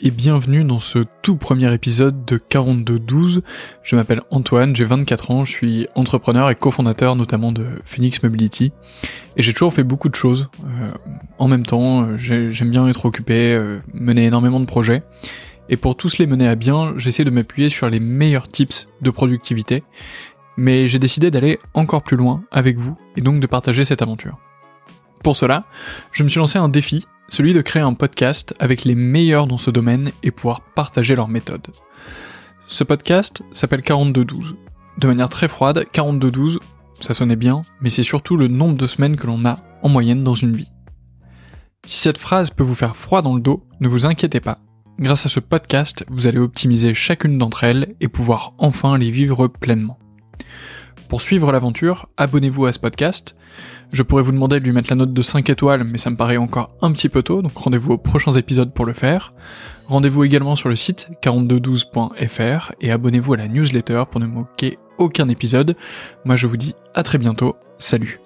et bienvenue dans ce tout premier épisode de 4212. Je m'appelle Antoine, j'ai 24 ans, je suis entrepreneur et cofondateur notamment de Phoenix Mobility et j'ai toujours fait beaucoup de choses. Euh, en même temps, j'aime bien être occupé, euh, mener énormément de projets et pour tous les mener à bien, j'essaie de m'appuyer sur les meilleurs tips de productivité mais j'ai décidé d'aller encore plus loin avec vous et donc de partager cette aventure. Pour cela, je me suis lancé un défi celui de créer un podcast avec les meilleurs dans ce domaine et pouvoir partager leurs méthodes. Ce podcast s'appelle 4212. De manière très froide, 4212, ça sonnait bien, mais c'est surtout le nombre de semaines que l'on a en moyenne dans une vie. Si cette phrase peut vous faire froid dans le dos, ne vous inquiétez pas. Grâce à ce podcast, vous allez optimiser chacune d'entre elles et pouvoir enfin les vivre pleinement. Pour suivre l'aventure, abonnez-vous à ce podcast. Je pourrais vous demander de lui mettre la note de 5 étoiles, mais ça me paraît encore un petit peu tôt, donc rendez-vous aux prochains épisodes pour le faire. Rendez-vous également sur le site 4212.fr et abonnez-vous à la newsletter pour ne manquer aucun épisode. Moi je vous dis à très bientôt, salut